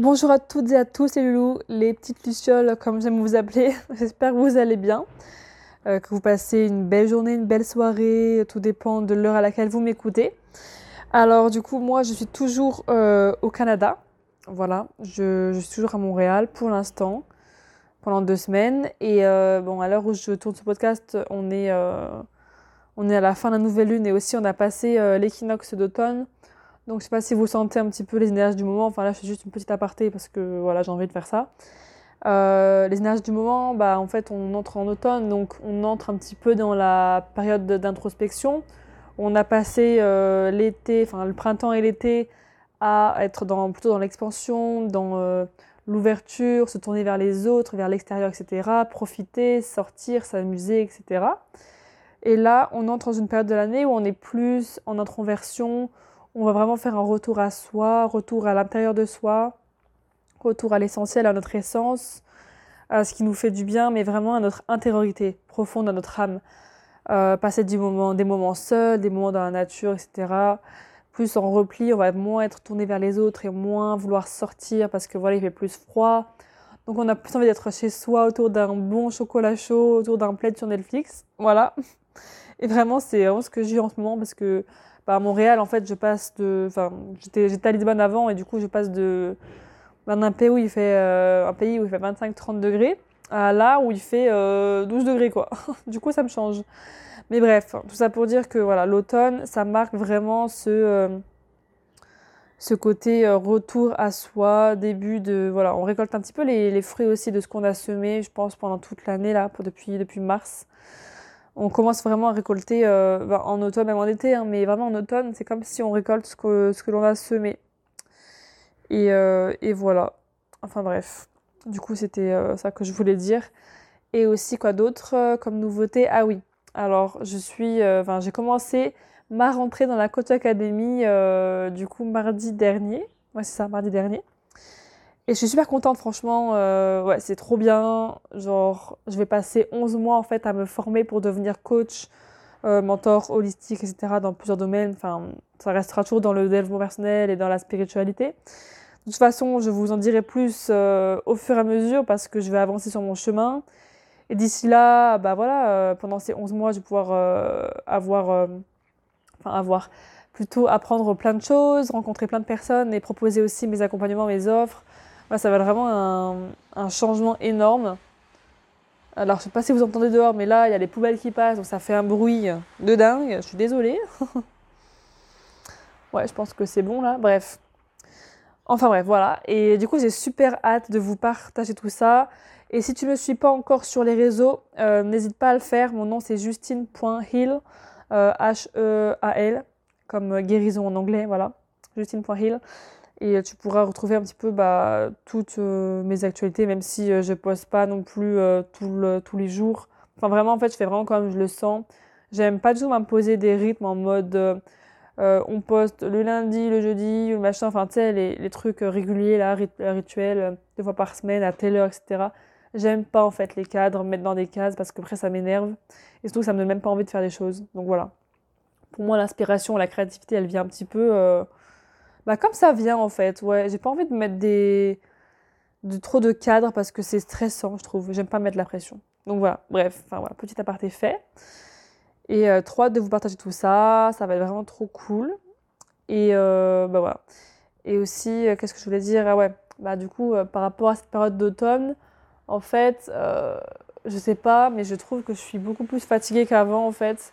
Bonjour à toutes et à tous les loulous, les petites lucioles comme j'aime vous appeler. J'espère que vous allez bien, euh, que vous passez une belle journée, une belle soirée, tout dépend de l'heure à laquelle vous m'écoutez. Alors du coup, moi je suis toujours euh, au Canada. Voilà, je, suis toujours à Montréal pour l'instant, pendant deux semaines. Et euh, bon, à l'heure où je tourne ce podcast, on est, on est à la fin de la nouvelle lune et aussi on a passé l'équinoxe d'automne. Donc je sais pas si vous sentez un petit peu les énergies du moment. Enfin là, je fais juste une petite aparté parce que voilà, j'ai envie de faire ça. Euh, les énergies du moment, bah en fait, on entre en automne, donc on entre un petit peu dans la période d'introspection. On a passé euh, l'été, enfin le printemps et l'été à être dans, plutôt dans l'expansion, dans euh, l'ouverture, se tourner vers les autres, vers l'extérieur, etc. Profiter, sortir, s'amuser, etc. Et là, on entre dans une période de l'année où on est plus en introversion, on va vraiment faire un retour à soi, retour à l'intérieur de soi, retour à l'essentiel, à notre essence, à ce qui nous fait du bien, mais vraiment à notre intériorité profonde, à notre âme. Euh, passer du moment, des moments seuls, des moments dans la nature, etc. Plus en repli, on va moins être tourné vers les autres et moins vouloir sortir parce que voilà, il fait plus froid. Donc on a plus envie d'être chez soi autour d'un bon chocolat chaud, autour d'un plaid sur Netflix. Voilà. Et vraiment, c'est vraiment ce que j'ai en ce moment parce que bah, à Montréal, en fait, je passe de. Enfin, j'étais à Lisbonne avant et du coup, je passe de. d'un pays où il fait, euh, fait 25-30 degrés à là où il fait 12 euh, degrés, quoi. du coup, ça me change. Mais bref, tout ça pour dire que voilà, l'automne, ça marque vraiment ce, euh, côté retour à soi, début de. Voilà, on récolte un petit peu les, les fruits aussi de ce qu'on a semé, je pense, pendant toute l'année, là, depuis mars on commence vraiment à récolter euh, bah, en automne, même en été, hein, mais vraiment en automne, c'est comme si on récolte ce que, ce que l'on a semé. Et, euh, et, voilà. Enfin bref. Du coup, c'était euh, ça que je voulais dire. Et aussi, quoi d'autre comme nouveauté? Ah oui. Alors, je suis. Enfin, j'ai commencé ma rentrée dans la Coach Academy, du coup, mardi dernier. Ouais, c'est ça, mardi dernier. Et je suis super contente, franchement. Euh, ouais, c'est trop bien. Genre, je vais passer 11 mois en fait à me former pour devenir coach, euh, mentor holistique, etc. dans plusieurs domaines. Enfin, ça restera toujours dans le développement personnel et dans la spiritualité. De toute façon, je vous en dirai plus euh, au fur et à mesure parce que je vais avancer sur mon chemin. Et d'ici là, bah voilà, pendant ces 11 mois, je vais pouvoir avoir, enfin avoir, plutôt apprendre plein de choses, rencontrer plein de personnes et proposer aussi mes accompagnements, mes offres ça va être vraiment un, changement énorme. Alors, je sais pas si vous entendez dehors, mais là, il y a les poubelles qui passent, donc ça fait un bruit de dingue. Je suis désolée. ouais, je pense que c'est bon là. Bref. Enfin bref, voilà. Et du coup, j'ai super hâte de vous partager tout ça. Et si tu ne me suis pas encore sur les réseaux, euh, n'hésite pas à le faire. Mon nom c'est justine.hill, euh, H-E-A-L, comme guérison en anglais, voilà. Justine.hill. Et tu pourras retrouver un petit peu bah, toutes euh, mes actualités, même si euh, je poste pas non plus euh, tous les jours. Enfin, vraiment, en fait, je fais vraiment comme je le sens. J'aime pas du tout m'imposer des rythmes en mode on poste le lundi, le jeudi, le machin, enfin, tu sais, les, les, trucs réguliers, là, rituels, deux fois par semaine, à telle heure, etc. J'aime pas, en fait, les cadres, mettre dans des cases, parce que après, ça m'énerve. Et surtout, ça me donne même pas envie de faire des choses. Donc voilà. Pour moi, l'inspiration, la créativité, elle vient un petit peu bah comme ça vient en fait, ouais. J'ai pas envie de mettre des de trop de cadres parce que c'est stressant, je trouve. J'aime pas mettre la pression. Donc voilà, bref, enfin voilà, petit aparté fait. Et euh, trop hâte de vous partager tout ça, ça va être vraiment trop cool. Et euh, bah voilà. Et aussi, euh, qu'est-ce que je voulais dire? Ah ouais, bah du coup, euh, par rapport à cette période d'automne, en fait, je sais pas, mais je trouve que je suis beaucoup plus fatiguée qu'avant en fait.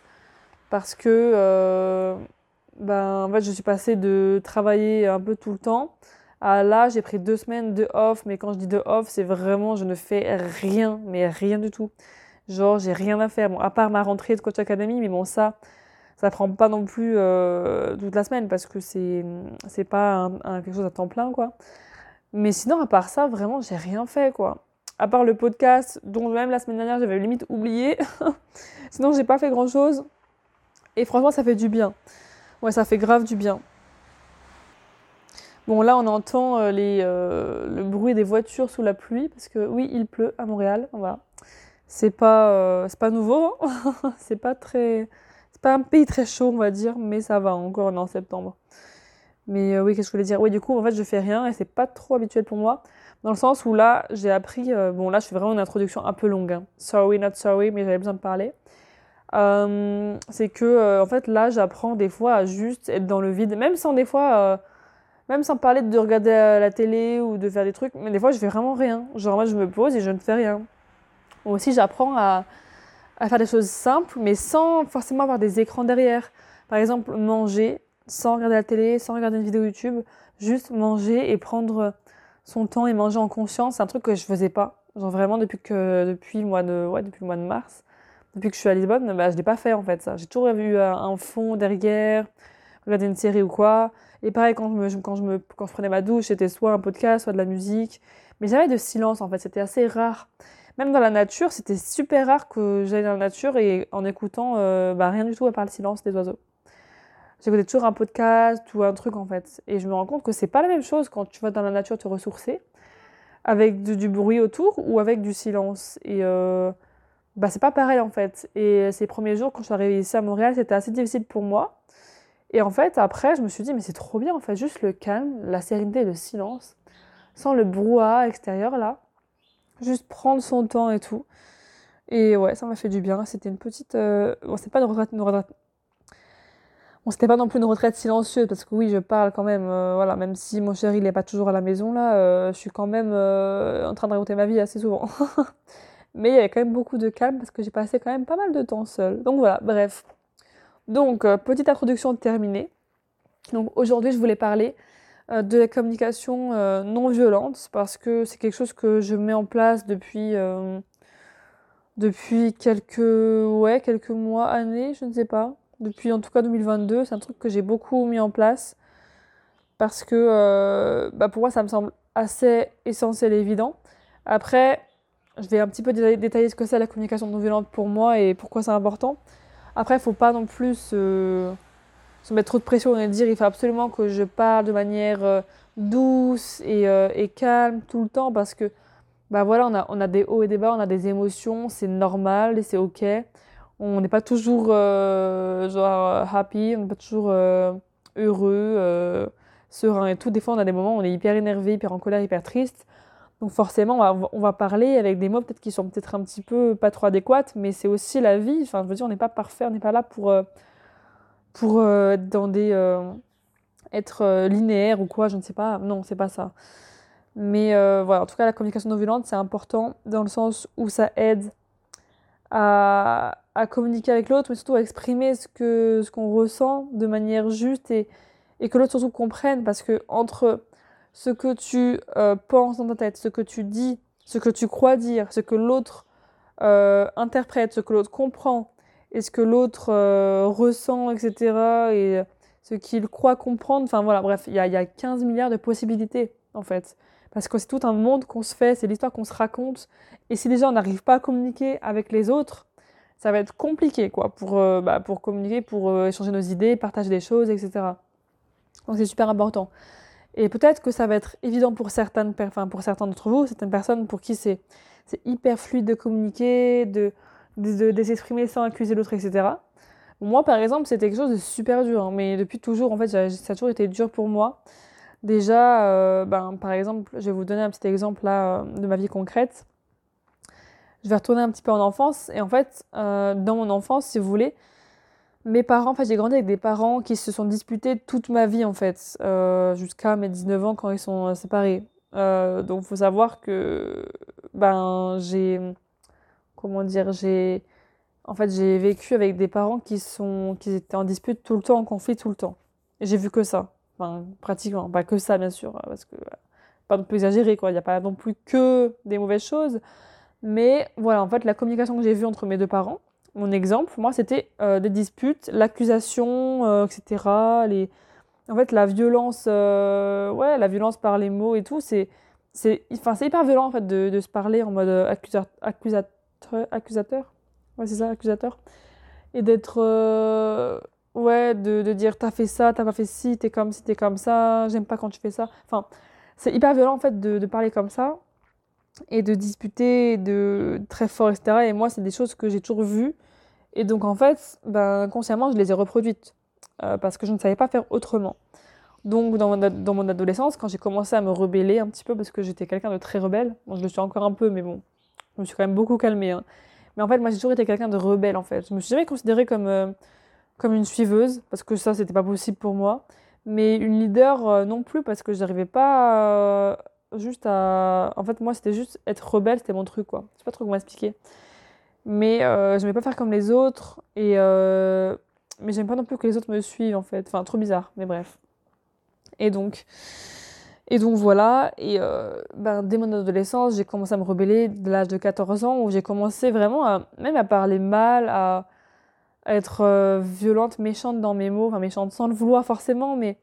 Parce que ben, en fait, je suis passée de travailler un peu tout le temps à là, j'ai pris deux semaines de off. Mais quand je dis de off, c'est vraiment, je ne fais rien, mais rien du tout. Genre, j'ai rien à faire. Bon, à part ma rentrée de Coach Academy, mais bon, ça, ça prend pas non plus euh, toute la semaine parce que c'est, c'est pas quelque chose à temps plein, quoi. Mais sinon, à part ça, vraiment, j'ai rien fait, quoi à part le podcast, dont même la semaine dernière j'avais limite oublié. Sinon, j'ai pas fait grand chose. Et franchement, ça fait du bien. Ouais, ça fait grave du bien. Bon, là, on entend euh, euh, le bruit des voitures sous la pluie, parce que oui, il pleut à Montréal. Voilà. C'est pas, euh, pas nouveau, hein. c'est pas très. C'est pas un pays très chaud, on va dire, mais ça va, encore en septembre. Mais oui, qu'est-ce que je voulais dire? Oui, du coup, en fait, je fais rien et c'est pas trop habituel pour moi. Dans le sens où là, j'ai appris, bon là je fais vraiment une introduction un peu longue, hein. sorry not sorry, mais j'avais besoin de parler. Euh, c'est que euh, en fait là j'apprends des fois à juste être dans le vide, même sans des fois, même sans parler de regarder la télé ou de faire des trucs, mais des fois je fais vraiment rien. Genre moi je me pose et je ne fais rien. aussi j'apprends à, à faire des choses simples, mais sans forcément avoir des écrans derrière. Par exemple manger sans regarder la télé, sans regarder une vidéo YouTube, juste manger et prendre son temps et manger en conscience, c'est un truc que je faisais pas. Genre vraiment depuis que depuis mois de ouais, depuis le mois de mars, depuis que je suis à Lisbonne, bah, je l'ai pas fait en fait. J'ai toujours eu euh, un fond derrière, regarder une série ou quoi. Et pareil quand je me, quand je me quand je prenais ma douche, c'était soit un podcast, soit de la musique, mais jamais de silence en fait, c'était assez rare. Même dans la nature, c'était super rare que j'aille dans la nature et en écoutant euh, bah, rien du tout à part le silence des oiseaux j'écoutais toujours un podcast ou un truc en fait. Et je me rends compte que c'est pas la même chose quand tu vas dans la nature te ressourcer avec du, bruit autour ou avec du silence. Et euh, bah c'est pas pareil en fait. Et ces premiers jours quand je suis arrivée ici à Montréal, c'était assez difficile pour moi. Et en fait, après, je me suis dit, mais c'est trop bien en fait, juste le calme, la sérénité, le silence, sans le brouhaha extérieur là. Juste prendre son temps et tout. Et ouais, ça m'a fait du bien. C'était une petite. Euh... Bon, c'est pas une retraite, une retraite, Bon, c'était pas non plus une retraite silencieuse parce que oui, je parle quand même, euh, voilà, même si mon chéri il est pas toujours à la maison là, euh, je suis quand même euh, en train de raconter ma vie assez souvent. Mais il y avait quand même beaucoup de calme parce que j'ai passé quand même pas mal de temps seule. Donc voilà, bref. Donc, petite introduction terminée. Donc aujourd'hui, je voulais parler de la communication non violente parce que c'est quelque chose que je mets en place depuis depuis quelques ouais quelques mois années je ne sais pas depuis en tout cas 2022. C'est un truc que j'ai beaucoup mis en place parce que euh, bah pour moi ça me semble assez essentiel et évident. Après, je vais un petit peu détailler ce que c'est la communication non violente pour moi et pourquoi c'est important. Après, il faut pas non plus se, mettre trop de pression et dire il faut absolument que je parle de manière euh, douce et, euh, et, calme tout le temps parce que bah voilà, on a, on a des hauts et des bas, on a des émotions, c'est normal et c'est ok on n'est pas toujours euh, genre happy, on n'est pas toujours heureux, serein et tout. Des fois, on a des moments où on est hyper énervé, hyper en colère, hyper triste. Donc forcément, on va, parler avec des mots peut-être qui sont peut-être un petit peu pas trop adéquats, mais c'est aussi la vie. Enfin, je veux dire, on n'est pas parfait, on n'est pas là pour, pour être dans des... être linéaire ou quoi, je ne sais pas. Non, c'est pas ça. Mais voilà, en tout cas, la communication non violente, c'est important dans le sens où ça aide à, communiquer avec l'autre, mais surtout à exprimer ce qu'on ressent de manière juste et, et que l'autre surtout comprenne, parce que entre ce que tu euh, penses dans ta tête, ce que tu dis, ce que tu crois dire, ce que l'autre euh, interprète, ce que l'autre comprend, et ce que l'autre euh, ressent, etc., et ce qu'il croit comprendre, enfin voilà, bref, il y a, y a 15 milliards de possibilités, en fait. Parce que c'est tout un monde qu'on se fait, c'est l'histoire qu'on se raconte. Et si déjà on n'arrive pas à communiquer avec les autres, ça va être compliqué quoi, pour, bah, communiquer, pour échanger nos idées, partager des choses, etc. Donc c'est super important. Et peut-être que ça va être évident pour, certaines, enfin, pour certains d'entre vous, certaines personnes pour qui c'est hyper fluide de communiquer, de, de, s'exprimer sans accuser l'autre, etc. Moi, par exemple, c'était quelque chose de super dur, hein, mais depuis toujours, en fait, ça a toujours été dur pour moi. Déjà, euh, ben, par exemple, je vais vous donner un petit exemple là, de ma vie concrète je vais retourner un petit peu en enfance. Et en fait, euh, dans mon enfance, si vous voulez, mes parents, en j'ai grandi avec des parents qui se sont disputés toute ma vie, en fait, euh, jusqu'à mes 19 ans quand ils sont euh, séparés. donc, il faut savoir que ben, j'ai comment dire, j'ai en fait, j'ai vécu avec des parents qui sont qui étaient en dispute tout le temps, en conflit tout le temps. J'ai vu que ça. Enfin, pratiquement, pas que ça bien sûr, parce que pas non plus exagéré quoi, il n'y a pas non plus que des mauvaises choses. Mais voilà, en fait, la communication que j'ai vue entre mes deux parents, mon exemple, moi, c'était euh, des disputes, l'accusation, euh, etc. Les... En fait, la violence, euh, ouais, la violence par les mots et tout, c'est, c'est, enfin, c'est hyper violent en fait de, se parler en mode accusateur, accusateur, accusateur? Ouais, c'est ça, accusateur. Et d'être, ouais, de, de dire t'as fait ça, t'as pas fait ci, t'es comme ci, t'es comme ça, j'aime pas quand tu fais ça. Enfin, c'est hyper violent en fait de, de parler comme ça et de disputer de très fort, etc. Et moi, c'est des choses que j'ai toujours vues. Et donc, en fait, ben, consciemment, je les ai reproduites euh, parce que je ne savais pas faire autrement. Donc, dans mon, adolescence, quand j'ai commencé à me rebeller un petit peu, parce que j'étais quelqu'un de très rebelle, bon, je le suis encore un peu, mais bon, je me suis quand même beaucoup calmée. Hein. Mais en fait, moi, j'ai toujours été quelqu'un de rebelle, en fait. Je me suis jamais considérée comme, euh, comme une suiveuse, parce que ça, c'était pas possible pour moi. Mais une leader euh, non plus, parce que je n'arrivais pas juste à. En fait, moi, c'était juste être rebelle, c'était mon truc, quoi. Je sais pas trop comment expliquer. Mais euh, je n'aimais pas faire comme les autres. Et. Euh... Mais j'aime pas non plus que les autres me suivent, en fait. Enfin, trop bizarre, mais bref. Et donc. Et donc voilà, et euh, ben, dès mon adolescence, j'ai commencé à me rebeller de l'âge de 14 ans, où j'ai commencé vraiment à, même à parler mal, à, être euh, violente, méchante dans mes mots, enfin méchante sans le vouloir forcément, mais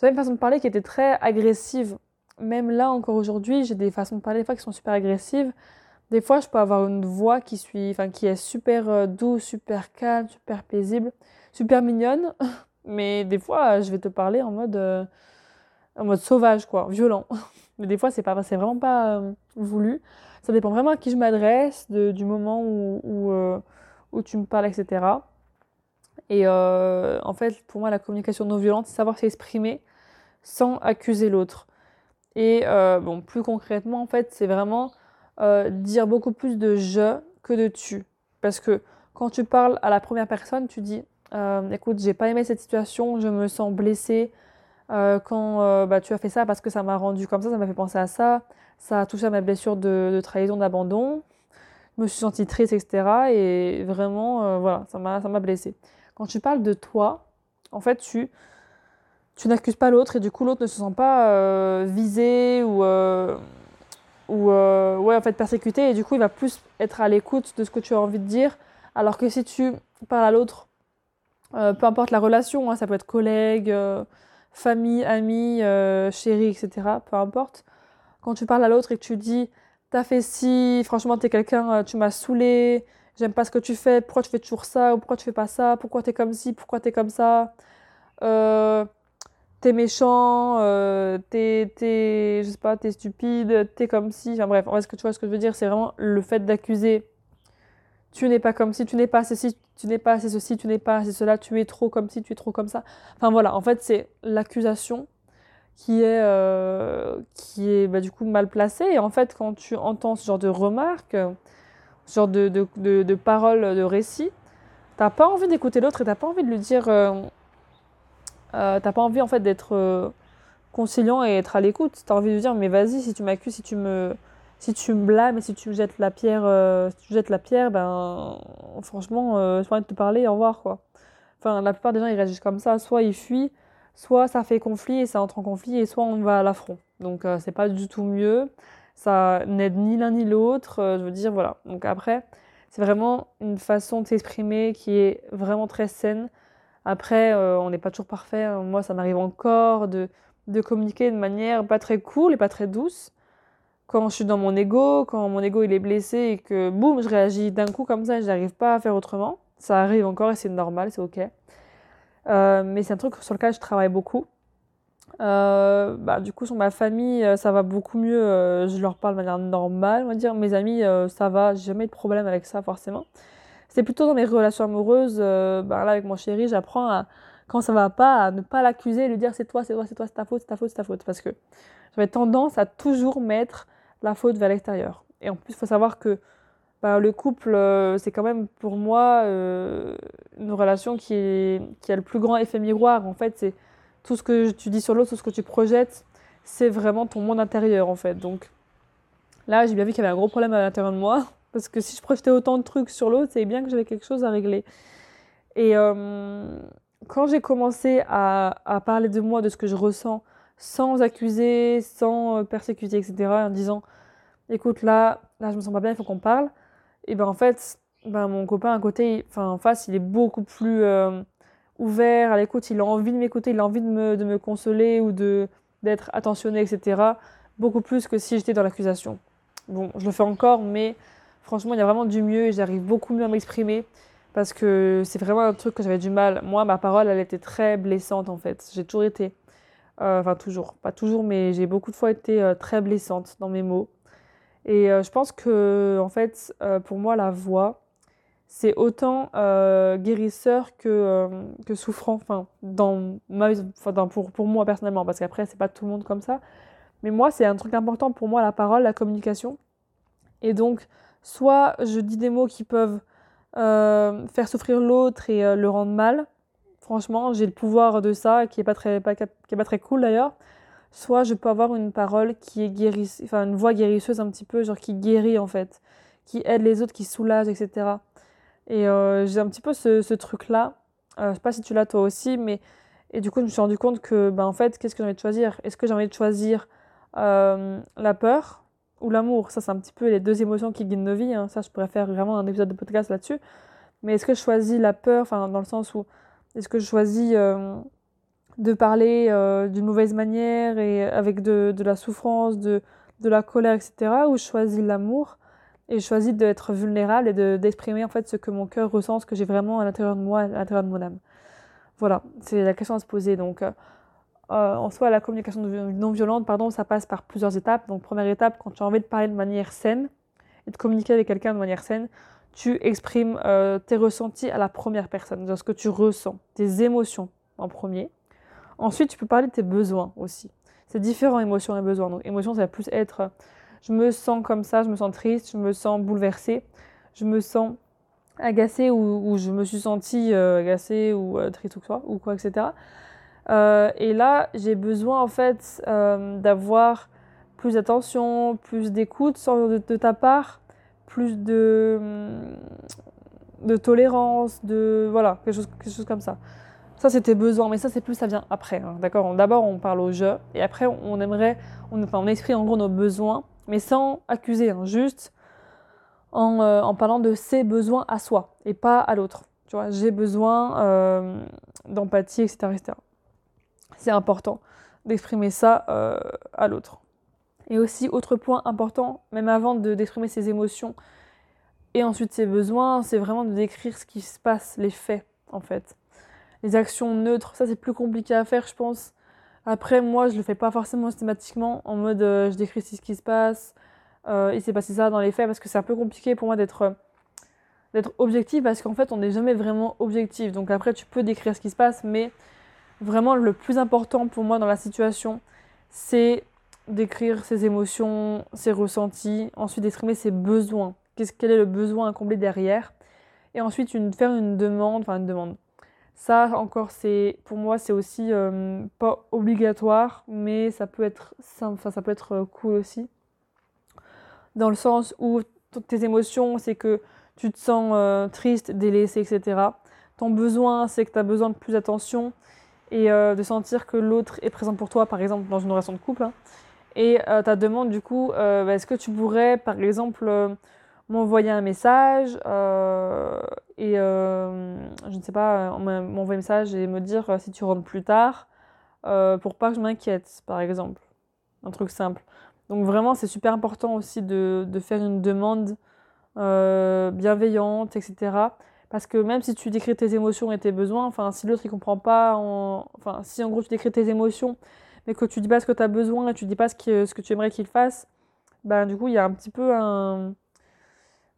j'avais une façon de parler qui était très agressive même là, encore aujourd'hui, j'ai des façons de parler des fois qui sont super agressives. Des fois, je peux avoir une voix qui, suis, enfin, qui est super euh, douce, super calme, super paisible, super mignonne. Mais des fois, je vais te parler en mode, euh, en mode sauvage, quoi, violent. Mais des fois, c'est pas, c'est vraiment pas euh, voulu. Ça dépend vraiment à qui je m'adresse, du moment où, où, tu me parles, etc. Et en fait, pour moi, la communication non violente, c'est savoir s'exprimer sans accuser l'autre. Et euh, bon, plus concrètement, en fait, c'est vraiment euh, dire beaucoup plus de je que de tu. Parce que quand tu parles à la première personne, tu dis euh, écoute, j'ai pas aimé cette situation, je me sens blessée quand bah, tu as fait ça parce que ça m'a rendu comme ça, ça m'a fait penser à ça, ça a touché à ma blessure de, trahison, d'abandon, je me suis sentie triste, etc. Et vraiment, voilà, ça m'a blessée. Quand tu parles de toi, en fait, tu tu n'accuses pas l'autre et du coup l'autre ne se sent pas euh, visé ou, euh, ou euh, ouais, en fait persécuté et du coup il va plus être à l'écoute de ce que tu as envie de dire. Alors que si tu parles à l'autre peu importe la relation hein, ça peut être collègue famille ami chéri etc peu importe. Quand tu parles à l'autre et que tu dis t'as fait ci franchement t'es quelqu'un tu m'as saoulé j'aime pas ce que tu fais pourquoi tu fais toujours ça ou pourquoi tu fais pas ça pourquoi t'es comme ci pourquoi t'es comme ça euh, t'es méchant, euh, t'es, je sais pas, t'es stupide, t'es comme si. Enfin bref, est-ce que tu vois ce que je veux dire C'est vraiment le fait d'accuser. Tu n'es pas comme si, tu n'es pas ceci, tu n'es pas assez ceci, tu n'es pas assez cela, tu es trop comme si, tu es trop comme ça. Enfin voilà, en fait, c'est l'accusation qui est, euh, qui est bah, du coup mal placée. Et en fait, quand tu entends ce genre de remarques, ce genre de, de, de, de paroles, de récits, t'as pas envie d'écouter l'autre et t'as pas envie de lui dire. Euh, euh, t'as pas envie en fait d'être euh, conciliant et être à l'écoute. T'as envie de dire mais vas-y si tu m'accuses, si tu me si tu me blâmes si tu me jettes la pierre, euh, si tu jettes la pierre, ben franchement, j'ai envie de te parler, au revoir quoi. Enfin, la plupart des gens ils réagissent comme ça, soit ils fuient, soit ça fait conflit et ça entre en conflit, et soit on va à l'affront. Donc c'est pas du tout mieux. Ça n'aide ni l'un ni l'autre. je veux dire voilà. Donc après, c'est vraiment une façon de s'exprimer qui est vraiment très saine après, euh, on n'est pas toujours parfait. Hein. Moi, ça m'arrive encore de, de communiquer de manière pas très cool et pas très douce. Quand je suis dans mon ego, quand mon ego il est blessé et que boum, je réagis d'un coup comme ça et j'arrive pas à faire autrement. Ça arrive encore et c'est normal, c'est ok. Euh, mais c'est un truc sur lequel je travaille beaucoup. Euh, bah, du coup, sur ma famille, ça va beaucoup mieux. je leur parle de manière normale, on va dire. Mes amis, ça va. J'ai jamais de problème avec ça, forcément. C'est plutôt dans mes relations amoureuses, euh, bah, là avec mon chéri, j'apprends à, quand ça va pas, à ne pas l'accuser et lui dire c'est toi, c'est toi, c'est toi, c'est ta faute, c'est ta faute, c'est ta faute. Parce que j'avais tendance à toujours mettre la faute vers l'extérieur. Et en plus, il faut savoir que bah, le couple, euh, c'est quand même pour moi euh, une relation qui, qui a le plus grand effet miroir. En fait, c'est tout ce que tu dis sur l'autre, tout ce que tu projettes, c'est vraiment ton monde intérieur en fait. Donc là, j'ai bien vu qu'il y avait un gros problème à l'intérieur de moi. Parce que si je projetais autant de trucs sur l'autre, c'est bien que j'avais quelque chose à régler. Et euh, quand j'ai commencé à, parler de moi, de ce que je ressens, sans accuser, sans euh, persécuter, etc., en disant écoute, là, là, je me sens pas bien, il faut qu'on parle, et ben en fait, ben, mon copain à côté, enfin en face, il est beaucoup plus euh, ouvert à l'écoute, il a envie de m'écouter, il a envie de me, de me consoler ou de d'être attentionné, etc. Beaucoup plus que si j'étais dans l'accusation. Bon, je le fais encore, mais franchement, il y a vraiment du mieux et j'arrive beaucoup mieux à m'exprimer parce que c'est vraiment un truc que j'avais du mal. Moi, ma parole, elle était très blessante en fait. J'ai toujours été, euh, enfin toujours, pas toujours, mais j'ai beaucoup de fois été euh, très blessante dans mes mots. Et euh, je pense que, en fait, pour moi, la voix, c'est autant guérisseur que, que souffrant, enfin, dans ma, enfin, pour, pour moi personnellement, parce qu'après, c'est pas tout le monde comme ça. Mais moi, c'est un truc important pour moi, la parole, la communication. Et donc, soit je dis des mots qui peuvent euh, faire souffrir l'autre et euh, le rendre mal. Franchement, j'ai le pouvoir de ça, qui est pas très, pas, pas très cool d'ailleurs. Soit je peux avoir une parole qui est guérisseuse, enfin une voix guérisseuse un petit peu, genre qui guérit en fait, qui aide les autres, qui soulage, etc. Et euh, j'ai un petit peu ce, ce truc-là. je sais pas si tu l'as toi aussi, mais et du coup je me suis rendu compte que, ben en fait, qu'est-ce que j'ai envie de choisir? Est-ce que j'ai envie de choisir la peur? Ou l'amour. Ça, c'est un petit peu les deux émotions qui guident nos vies. Hein. Ça, je pourrais faire vraiment un épisode de podcast là-dessus. Mais est-ce que je choisis la peur, enfin, dans le sens où est-ce que je choisis euh, de parler euh, d'une mauvaise manière et avec de, de la souffrance, de, de, la colère, etc. Ou je choisis l'amour et je choisis d'être vulnérable et d'exprimer en fait ce que mon cœur ressent, ce que j'ai vraiment à l'intérieur de moi, à l'intérieur de mon âme? Voilà, c'est la question à se poser. Donc, euh, euh, en soi, la communication non violente, pardon, ça passe par plusieurs étapes. Donc, première étape, quand tu as envie de parler de manière saine et de communiquer avec quelqu'un de manière saine, tu exprimes euh, tes ressentis à la première personne, de ce que tu ressens, tes émotions en premier. Ensuite, tu peux parler de tes besoins aussi. C'est différent, émotions et besoins. Donc, émotion, ça va plus être je me sens comme ça, je me sens triste, je me sens bouleversée, je me sens agacée ou, je me suis sentie euh, agacée ou triste ou quoi, ou quoi, etc. Euh, et là, j'ai besoin en fait euh, d'avoir plus d'attention, plus d'écoute de, ta part, plus de, tolérance, de voilà, quelque chose, comme ça. Ça, c'était besoin, mais ça, c'est plus, ça vient après. Hein, D'accord? D'abord, on parle au jeu, et après, on aimerait, on, enfin, on exprime en gros nos besoins, mais sans accuser, hein, juste en, euh, en, parlant de ses besoins à soi, et pas à l'autre. Tu vois, j'ai besoin d'empathie, etc c'est important d'exprimer ça euh, à l'autre. Et aussi, autre point important, même avant d'exprimer ses émotions et ensuite ses besoins, c'est vraiment de décrire ce qui se passe, les faits en fait. Les actions neutres, ça c'est plus compliqué à faire, je pense. Après, moi, je le fais pas forcément systématiquement en mode euh, je décris ce qui se passe, euh, il s'est passé ça dans les faits, parce que c'est un peu compliqué pour moi d'être d'être objectif, parce qu'en fait, on n'est jamais vraiment objectif. Donc après, tu peux décrire ce qui se passe, mais Vraiment, le plus important pour moi dans la situation, c'est d'écrire ses émotions, ses ressentis, ensuite d'exprimer ses besoins. Qu'est-ce quel est le besoin à combler derrière? Et ensuite faire une demande, enfin une demande. Ça encore, c'est pour moi, c'est aussi euh, pas obligatoire, mais ça peut être enfin, ça peut être euh, cool aussi. Dans le sens où tes émotions, c'est que tu te sens euh, triste, délaissé, etc. Ton besoin, c'est que tu as besoin de plus d'attention et euh, de sentir que l'autre est présent pour toi, par exemple dans une relation de couple. Hein. Et euh, ta demande, du coup, euh, bah, est-ce que tu pourrais, par exemple, m'envoyer un message et je ne sais pas, m'envoyer un message et me dire si tu rentres plus tard pour pas que je m'inquiète, par exemple. Un truc simple. Donc vraiment, c'est super important aussi de, de faire une demande bienveillante, etc. Parce que même si tu décris tes émotions et tes besoins, enfin, si l'autre il comprend pas, enfin, si en gros tu décris tes émotions, mais que tu dis pas ce que tu as besoin et tu dis pas ce que, ce que tu aimerais qu'il fasse, ben du coup il y a un petit peu un,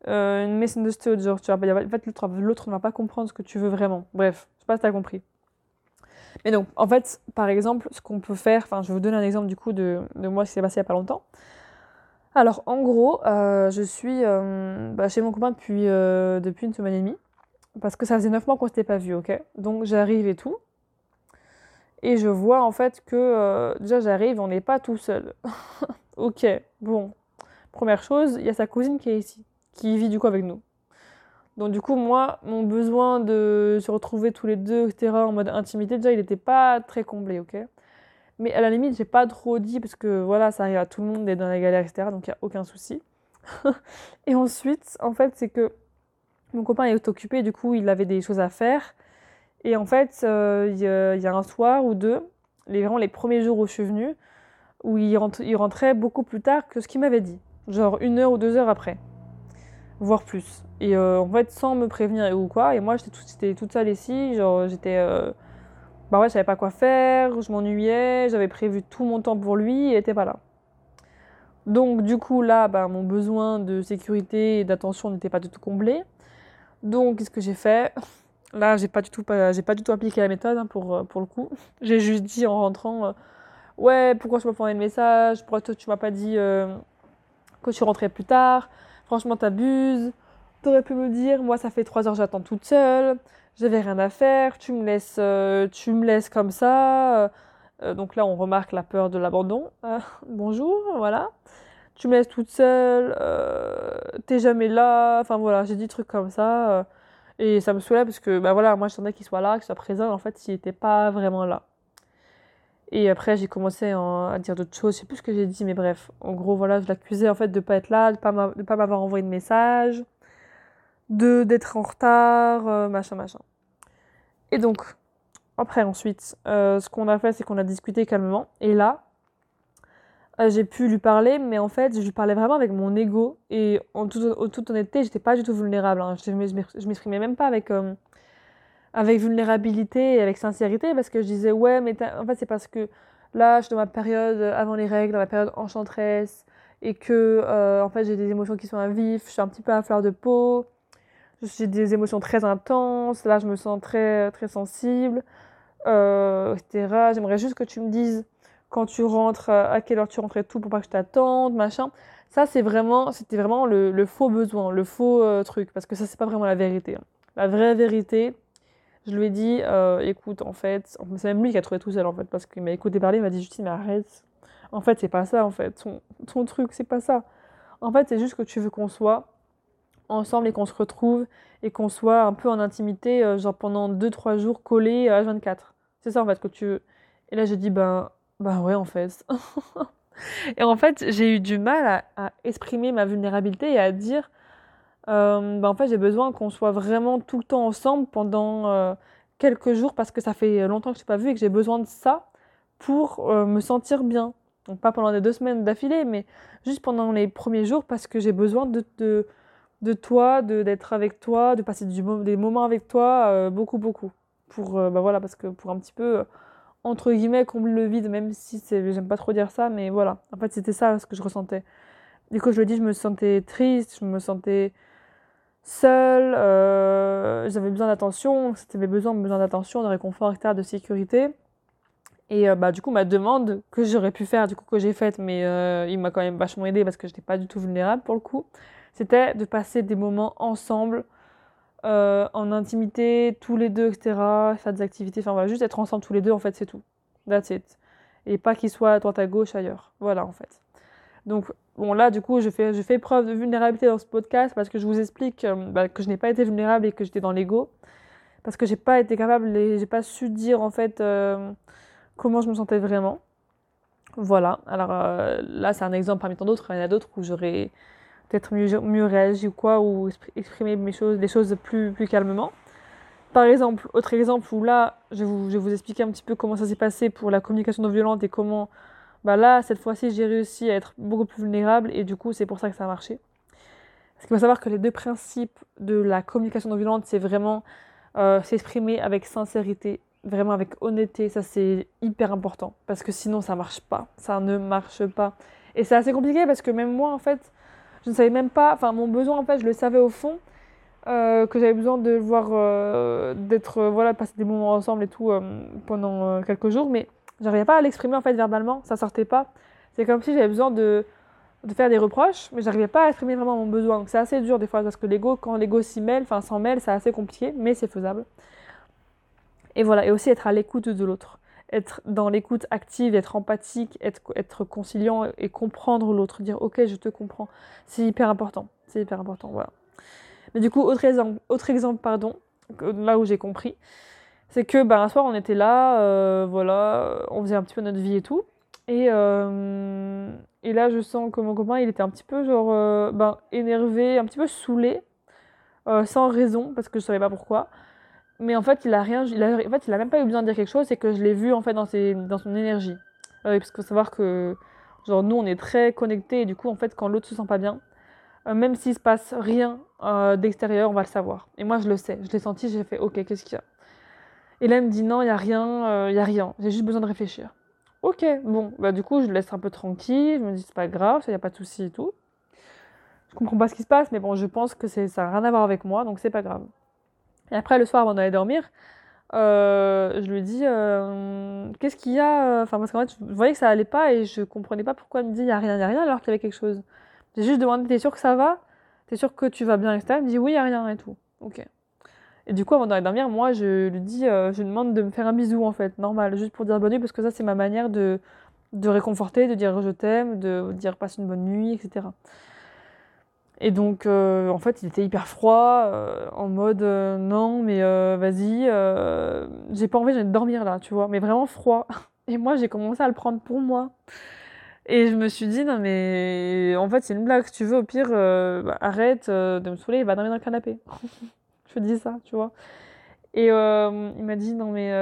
euh, une misunderstood, genre tu vois, en fait l'autre ne va pas comprendre ce que tu veux vraiment. Bref, je sais pas si tu as compris. Mais donc, en fait, par exemple, ce qu'on peut faire, enfin, je vous donner un exemple du coup de, de moi qui s'est passé il y a pas longtemps. Alors, en gros, euh, je suis euh, bah, chez mon copain depuis, euh, depuis une semaine et demie. Parce que ça faisait 9 mois qu'on s'était pas vu, ok? Donc j'arrive et tout. Et je vois en fait que euh, déjà j'arrive, on n'est pas tout seul. ok, bon. Première chose, il y a sa cousine qui est ici. qui vit du coup avec nous. Donc du coup, moi, mon besoin de se retrouver tous les deux, etc., en mode intimité, déjà, il n'était pas très comblé, ok? Mais à la limite, j'ai pas trop dit, parce que voilà, ça arrive à tout le monde d'être dans la galère, etc., donc il n'y a aucun souci. et ensuite, en fait, c'est que mon copain est occupé, du coup, il avait des choses à faire. Et en fait, euh, il y, a un soir ou deux, les, vraiment les premiers jours où je suis venue, où il, rentrait beaucoup plus tard que ce qu'il m'avait dit. Genre une heure ou deux heures après. Voire plus. Et euh, en fait, sans me prévenir ou quoi. Et moi, j'étais toute seule ici. Genre, j'étais. Euh, bah ouais, je savais pas quoi faire. Je m'ennuyais. J'avais prévu tout mon temps pour lui. Il était pas là. Donc, du coup, là, bah, mon besoin de sécurité et d'attention n'était pas du tout comblé. Donc, qu'est-ce que j'ai fait? Là, j'ai pas du tout, j'ai pas du tout appliqué la méthode hein, pour, euh, pour le coup. J'ai juste dit en rentrant Ouais, pourquoi je m'as pas envoyé le message? Pourquoi toi, tu m'as pas dit que tu rentrais plus tard? Franchement, t'abuses. T'aurais pu me dire, moi, ça fait trois heures, j'attends toute seule. J'avais rien à faire. Tu me laisses, euh, tu me laisses comme ça. Euh, donc là, on remarque la peur de l'abandon. Euh, bonjour, voilà. Tu me laisses toute seule. T'es jamais là. Enfin voilà, j'ai dit des trucs comme ça. et ça me soulève parce que, bah voilà, moi, j'attendais qu'il soit là, qu'il soit présent. En fait, il n'était pas vraiment là. Et après, j'ai commencé à dire d'autres choses. Je sais plus ce que j'ai dit, mais bref. En gros, voilà, je l'accusais en fait de pas être là, de pas pas m'avoir envoyé de message, de d'être en retard, euh, machin, machin. Et donc, après, ensuite, euh, ce qu'on a fait, c'est qu'on a discuté calmement. Et là, euh, j'ai pu lui parler, mais en fait, je lui parlais vraiment avec mon ego. Et en toute, toute honnêteté, j'étais pas du tout vulnérable. Hein. Je, je m'exprimais même pas avec avec vulnérabilité et avec sincérité parce que je disais ouais mais en fait c'est parce que là je suis dans ma période avant les règles dans ma période enchanteresse et que euh, en fait j'ai des émotions qui sont à vif je suis un petit peu à fleur de peau j'ai des émotions très intenses là je me sens très très sensible euh, etc j'aimerais juste que tu me dises quand tu rentres à quelle heure tu rentrais tout pour pas que je t'attende machin ça c'est vraiment c'était vraiment le, faux besoin le faux euh, truc parce que ça c'est pas vraiment la vérité hein. la vraie vérité je lui ai dit, euh, écoute, en fait, c'est même lui qui a trouvé tout seul, en fait, parce qu'il m'a écouté parler, il m'a dit, Justine, mais arrête. En fait, c'est pas ça, en fait. Ton, ton truc, c'est pas ça. En fait, c'est juste que tu veux qu'on soit ensemble et qu'on se retrouve et qu'on soit un peu en intimité, euh, genre pendant 2-3 jours collés à 24. C'est ça, en fait, que tu veux. Et là, j'ai dit, ben, ben ouais, en fait. et en fait, j'ai eu du mal à, exprimer ma vulnérabilité et à dire, euh, bah, en fait, j'ai besoin qu'on soit vraiment tout le temps ensemble pendant euh, quelques jours parce que ça fait longtemps que je n'ai pas vu et que j'ai besoin de ça pour euh, me sentir bien. Donc pas pendant les deux semaines d'affilée, mais juste pendant les premiers jours parce que j'ai besoin de, toi, d'être avec toi, de passer des moments avec toi, beaucoup, beaucoup. Pour, bah voilà, parce que pour un petit peu, entre guillemets, combler le vide, même si j'aime pas trop dire ça, mais voilà. En fait, c'était ça ce que je ressentais. Du coup, je le dis, je me sentais triste, je me sentais seule, euh, j'avais besoin d'attention, c'était mes besoins, besoin d'attention, de réconfort, etc., de sécurité. Et euh, bah, du coup, ma demande que j'aurais pu faire, du coup, que j'ai faite, mais euh, il m'a quand même vachement aidé parce que je n'étais pas du tout vulnérable pour le coup, c'était de passer des moments ensemble, en intimité, tous les deux, etc., faire des activités, enfin voilà, juste être ensemble tous les deux, en fait, c'est tout. That's it. Et pas qu'ils soient à droite à gauche ailleurs. Voilà, en fait. Donc, bon, là, du coup, je fais, je fais preuve de vulnérabilité dans ce podcast parce que je vous explique euh, bah, que je n'ai pas été vulnérable et que j'étais dans l'ego. Parce que j'ai pas été capable et j'ai pas su dire, en fait, euh, comment je me sentais vraiment. Voilà. Alors, euh, là, c'est un exemple parmi tant d'autres. Il y en a d'autres où j'aurais peut-être mieux, mieux réagi ou quoi, ou exprimé mes choses, les choses plus, plus calmement. Par exemple, autre exemple où là, je vais vous, je vous expliquer un petit peu comment ça s'est passé pour la communication non violente et comment bah là, cette fois-ci, j'ai réussi à être beaucoup plus vulnérable et du coup, c'est pour ça que ça a marché. Parce qu'il faut savoir que les deux principes de la communication non violente, c'est vraiment euh, s'exprimer avec sincérité, vraiment avec honnêteté. Ça, c'est hyper important parce que sinon, ça marche pas. Ça ne marche pas. Et c'est assez compliqué parce que même moi, en fait, je ne savais même pas, enfin, mon besoin, en fait, je le savais au fond. Euh, que j'avais besoin de voir, euh, d'être, voilà, passer des moments ensemble et tout pendant quelques jours, mais J'arrivais pas à l'exprimer en fait verbalement, ça sortait pas. C'est comme si j'avais besoin de, de faire des reproches, mais j'arrivais pas à exprimer vraiment mon besoin. Donc c'est assez dur des fois parce que l'ego, quand l'ego s'y mêle, enfin s'en mêle, c'est assez compliqué, mais c'est faisable. Et voilà, et aussi être à l'écoute de l'autre. Être dans l'écoute active, être empathique, être, conciliant et comprendre l'autre, dire ok, je te comprends. C'est hyper important. C'est hyper important, voilà. Mais du coup, autre exemple, autre exemple pardon, là où j'ai compris, c'est que ben, un soir on était là, euh, voilà, on faisait un petit peu notre vie et tout. Et, euh, et là, je sens que mon copain, il était un petit peu genre euh, ben, énervé, un petit peu saoulé, sans raison, parce que je savais pas pourquoi mais en fait il a rien en fait il a même pas eu besoin de dire quelque chose c'est que je l'ai vu en fait dans ses dans son énergie. Euh, parce qu'il faut savoir que genre nous on est très connectés et du coup en fait quand l'autre se sent pas bien euh, même s'il se passe rien euh, d'extérieur on va le savoir. Et moi je le sais. Je l'ai senti j'ai fait ok qu'est-ce qu'il y a? Et là il me dit non il y a rien il y a rien. J'ai juste besoin de réfléchir. Ok bon bah du coup je le laisse un peu tranquille. Je me dis c'est pas grave il y a pas de souci et tout. Je comprends pas ce qui se passe mais bon je pense que ça a rien à voir avec moi donc c'est pas grave et après, le soir, avant d'aller dormir, euh, je lui dis euh, Qu'est-ce qu'il y a Enfin, parce qu'en fait, je voyais que ça allait pas et je comprenais pas pourquoi il me dit Il n'y a rien, il n'y a rien, alors qu'il y avait quelque chose. J'ai juste demandé T'es sûr que ça va? T'es sûr que tu vas bien, etc. Il me dit Oui, il n'y a rien et tout. Ok. Et du coup, avant d'aller dormir, moi, je lui dis euh, Je lui demande de me faire un bisou, en fait, normal, juste pour dire bonne nuit, parce que ça, c'est ma manière de, de réconforter, de dire je t'aime, de dire passe une bonne nuit, etc. Et donc, euh, en fait, il était hyper froid, euh, en mode euh, non, mais vas-y, j'ai pas envie, j'ai de dormir là, tu vois, mais vraiment froid. Et moi, j'ai commencé à le prendre pour moi. Et je me suis dit, non, mais en fait, c'est une blague, si tu veux, au pire, bah, arrête de me saouler, va dormir dans le canapé. je dis ça, tu vois. Et il m'a dit, non, mais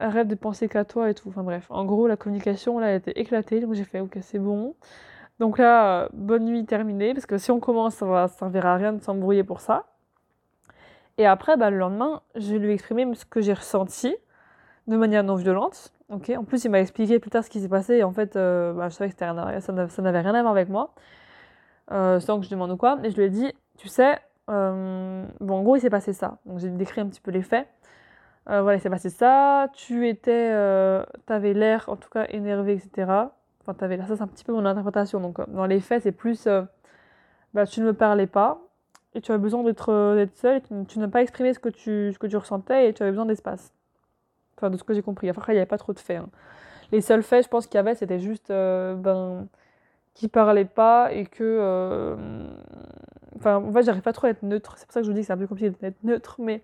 arrête de penser qu'à toi et tout. Enfin bref, en gros, la communication, là, elle était éclatée, donc j'ai fait, ok, c'est bon. Donc là, bonne nuit terminée, parce que si on commence, ça ne servira à rien de s'embrouiller pour ça. Et après, bah, le lendemain, je lui ai exprimé ce que j'ai ressenti de manière non violente. En plus, il m'a expliqué plus tard ce qui s'est passé. Et en fait, euh, bah, je savais que ça n'avait rien à voir avec moi, euh, sans que je demande ou quoi. Et je lui ai dit, tu sais, euh, bon, en gros, il s'est passé ça. Donc j'ai décrit un petit peu les faits. voilà, il s'est passé ça. Tu étais, tu avais l'air, en tout cas, énervé, etc. Enfin, t'avais là, ça c'est un petit peu mon interprétation. Donc, euh, dans les faits, c'est plus, euh, bah, tu ne me parlais pas et tu avais besoin d'être euh, seule et tu, n'as pas exprimé ce que, tu, ce que tu ressentais et tu avais besoin d'espace. Enfin, de ce que j'ai compris. Après, il n'y avait pas trop de faits. Hein. Les seuls faits, je pense qu'il y avait, c'était juste, ben, qui parlait pas et que. Enfin, en fait, j'arrive pas trop à être neutre. C'est pour ça que je vous dis que c'est un peu compliqué d'être neutre, mais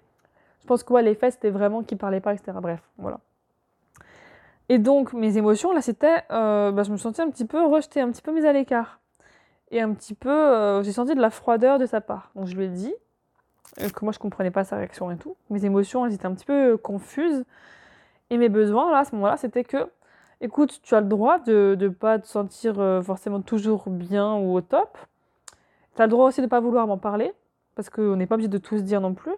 je pense que ouais, les faits, c'était vraiment qui parlait pas, etc. Bref, voilà. Et donc, mes émotions, là, c'était. Euh, bah, je me sentais un petit peu rejetée, un petit peu mise à l'écart. Et un petit peu. Euh, j'ai senti de la froideur de sa part. Donc, je lui ai dit euh, que moi, je comprenais pas sa réaction et tout. Mes émotions, elles étaient un petit peu confuses. Et mes besoins, là, à ce moment-là, c'était que. Écoute, tu as le droit de ne pas te sentir forcément toujours bien ou au top. Tu as le droit aussi de ne pas vouloir m'en parler. Parce qu'on n'est pas obligé de tout se dire non plus.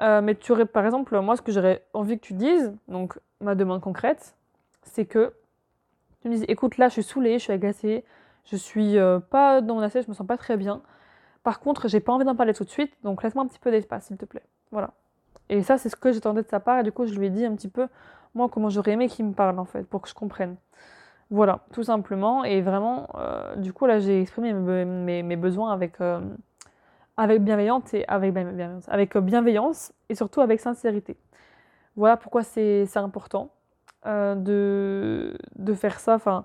mais tu aurais, par exemple, moi, ce que j'aurais envie que tu dises, donc ma demande concrète, c'est que tu me dis écoute là je suis saoulée, je suis agacée, je suis euh, pas dans mon assiette, je me sens pas très bien. Par contre, j'ai pas envie d'en parler tout de suite, donc laisse-moi un petit peu d'espace, s'il te plaît. Voilà. Et ça, c'est ce que j'attendais de sa part, et du coup, je lui ai dit un petit peu, moi, comment j'aurais aimé qu'il me parle, en fait, pour que je comprenne. Voilà, tout simplement. Et vraiment, euh, du coup, là, j'ai exprimé mes, besoins avec, euh, avec bienveillance et avec bienveillance, avec bienveillance et surtout avec sincérité. Voilà pourquoi c'est important. Euh, de, de faire ça. Enfin,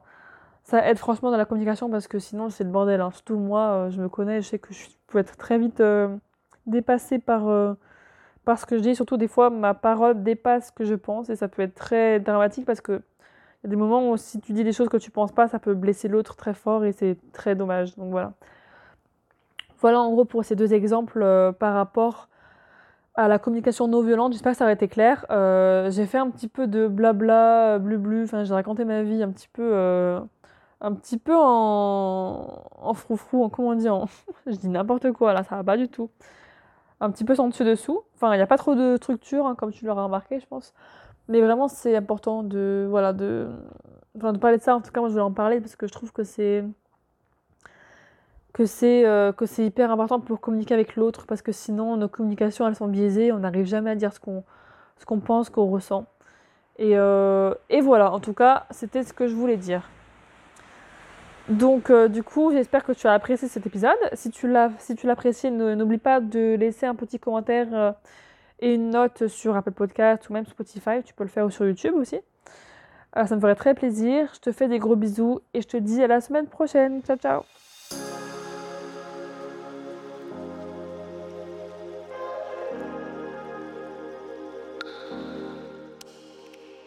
ça aide franchement dans la communication parce que sinon c'est le bordel. Hein. Surtout moi, euh, je me connais, je sais que je peux être très vite euh, dépassée par, par ce que je dis. Surtout des fois, ma parole dépasse ce que je pense et ça peut être très dramatique parce que y a des moments où si tu dis des choses que tu penses pas, ça peut blesser l'autre très fort et c'est très dommage. Donc voilà. Voilà en gros pour ces deux exemples par rapport à la communication non violente. J'espère que ça aurait été clair. Euh, j'ai fait un petit peu de blabla, blu Enfin, j'ai raconté ma vie un petit peu, euh, un petit peu en, en froufrou, en comment on dit, en... je dis n'importe quoi là, ça va pas du tout. Un petit peu sans dessus dessous. Enfin, il n'y a pas trop de structure, hein, comme tu l'auras remarqué, je pense. Mais vraiment, c'est important de, voilà, de, enfin, de parler de ça. En tout cas, moi, je voulais en parler parce que je trouve que c'est que c'est euh, que c'est hyper important pour communiquer avec l'autre parce que sinon nos communications elles sont biaisées, on n'arrive jamais à dire ce qu'on qu'on pense, qu'on ressent. Et, euh, et, voilà, en tout cas, c'était ce que je voulais dire. Donc euh, du coup, j'espère que tu as apprécié cet épisode. Si tu l'as si l'apprécies, n'oublie pas de laisser un petit commentaire et une note sur Apple Podcast ou même Spotify, tu peux le faire sur YouTube aussi. ça me ferait très plaisir. Je te fais des gros bisous et je te dis à la semaine prochaine. Ciao ciao